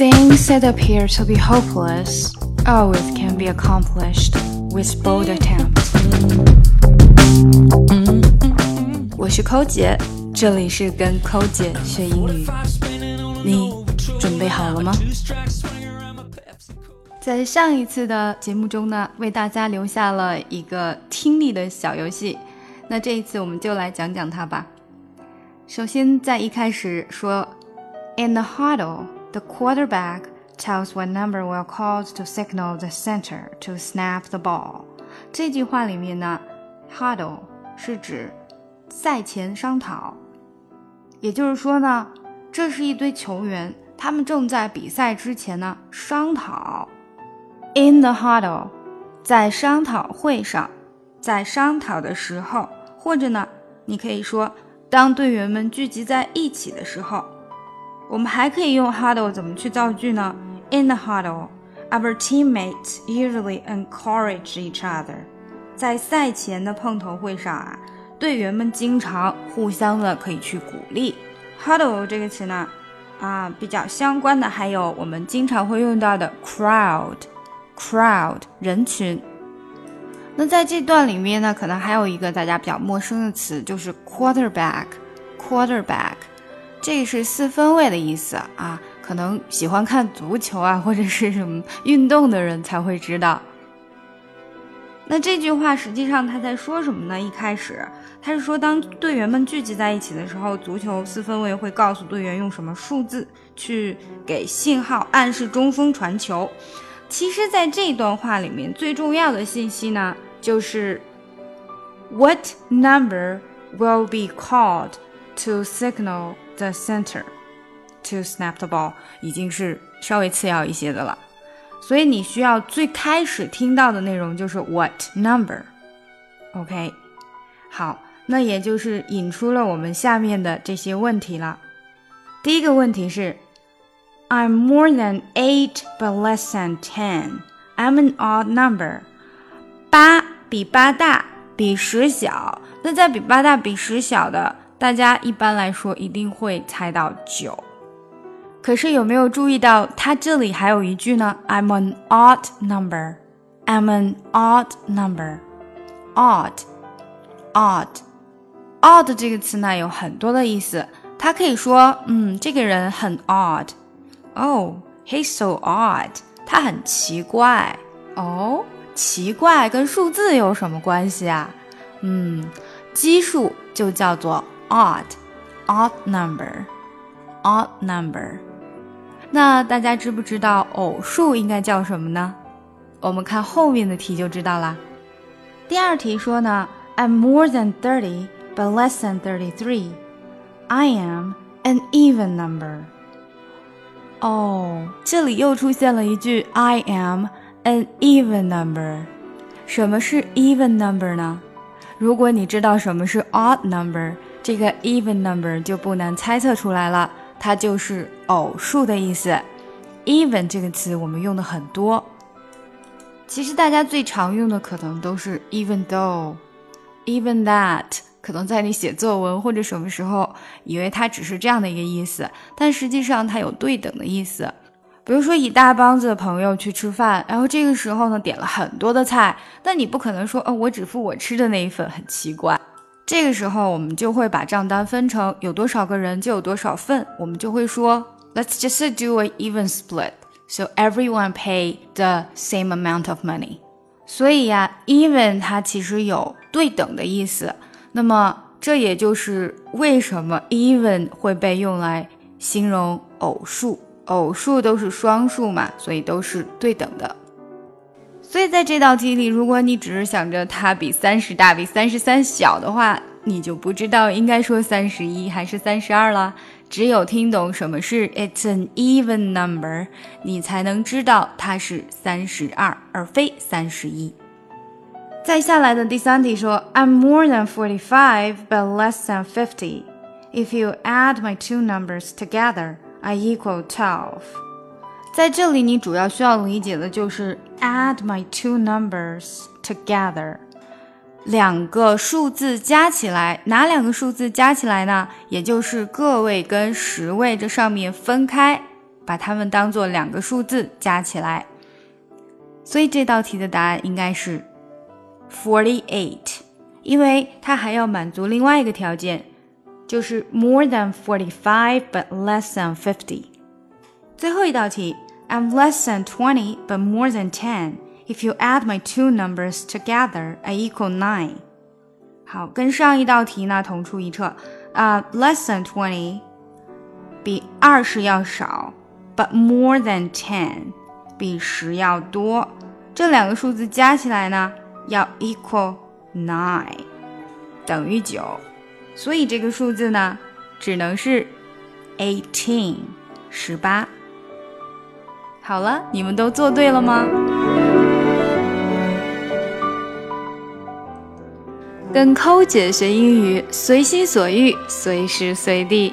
Things that appear to be hopeless always can be accomplished with bold attempts. 我是扣姐，这里是跟扣姐学英语。你准备好了吗？在上一次的节目中呢，为大家留下了一个听力的小游戏。那这一次我们就来讲讲它吧。首先，在一开始说，In the huddle, the quarterback tells what number will call to signal the center to snap the ball。这句话里面呢，huddle 是指赛前商讨，也就是说呢，这是一堆球员，他们正在比赛之前呢商讨。In the huddle，在商讨会上，在商讨的时候，或者呢，你可以说，当队员们聚集在一起的时候，我们还可以用 huddle 怎么去造句呢？In the huddle，our teammates usually encourage each other。在赛前的碰头会上啊，队员们经常互相的可以去鼓励。huddle 这个词呢，啊，比较相关的还有我们经常会用到的 crowd。crowd 人群，那在这段里面呢，可能还有一个大家比较陌生的词，就是 quarterback。quarterback 这是四分卫的意思啊，可能喜欢看足球啊 或者是什么运动的人才会知道。那这句话实际上他在说什么呢？一开始他是说，当队员们聚集在一起的时候，足球四分卫会告诉队员用什么数字去给信号，暗示中锋传球。其实，在这段话里面，最重要的信息呢，就是 What number will be called to signal the center to snap the ball？已经是稍微次要一些的了。所以你需要最开始听到的内容就是 What number？OK，好，那也就是引出了我们下面的这些问题了。第一个问题是。I'm more than eight, but less than ten. I'm an odd number. 八比八大，比十小。那在比八大、比十小的，大家一般来说一定会猜到九。可是有没有注意到，它这里还有一句呢？I'm an odd number. I'm an odd number. Odd, odd, odd 这个词呢有很多的意思。它可以说，嗯，这个人很 odd。Oh, he's so odd. 他很奇怪。哦，奇怪跟数字有什么关系啊？嗯，奇数就叫做 odd，odd number，odd number。那大家知不知道偶数应该叫什么呢？我们看后面的题就知道啦。第二题说呢，I'm more than thirty, but less than thirty-three. I am an even number. 哦，这里又出现了一句 "I am an even number"。什么是 even number 呢？如果你知道什么是 odd number， 这个 even number 就不难猜测出来了，它就是偶数的意思。even 这个词我们用的很多，其实大家最常用的可能都是 even though，even that。可能在你写作文或者什么时候，以为它只是这样的一个意思，但实际上它有对等的意思。比如说，一大帮子的朋友去吃饭，然后这个时候呢，点了很多的菜，但你不可能说，哦，我只付我吃的那一份，很奇怪。这个时候，我们就会把账单分成有多少个人就有多少份，我们就会说，Let's just do an even split, so everyone pay the same amount of money。所以呀，even 它其实有对等的意思。那么，这也就是为什么 even 会被用来形容偶数，偶数都是双数嘛，所以都是对等的。所以在这道题里，如果你只是想着它比三十大，比三十三小的话，你就不知道应该说三十一还是三十二了。只有听懂什么是 it's an even number，你才能知道它是三十二，而非三十一。再下来的第三题说，I'm more than forty-five, but less than fifty. If you add my two numbers together, I equal twelve. 在这里，你主要需要理解的就是 add my two numbers together，两个数字加起来，哪两个数字加起来呢？也就是个位跟十位这上面分开，把它们当做两个数字加起来。所以这道题的答案应该是 forty-eight，因为它还要满足另外一个条件，就是 more than forty-five but less than fifty。最后一道题，I'm less than twenty but more than ten。If you add my two numbers together, I equal nine。好，跟上一道题呢同出一辙啊。Less than twenty 比二十要少，but more than ten 比十要多。这两个数字加起来呢要 equal nine，等于九。所以这个数字呢只能是 eighteen，十八。好了，你们都做对了吗？跟抠姐学英语，随心所欲，随时随地。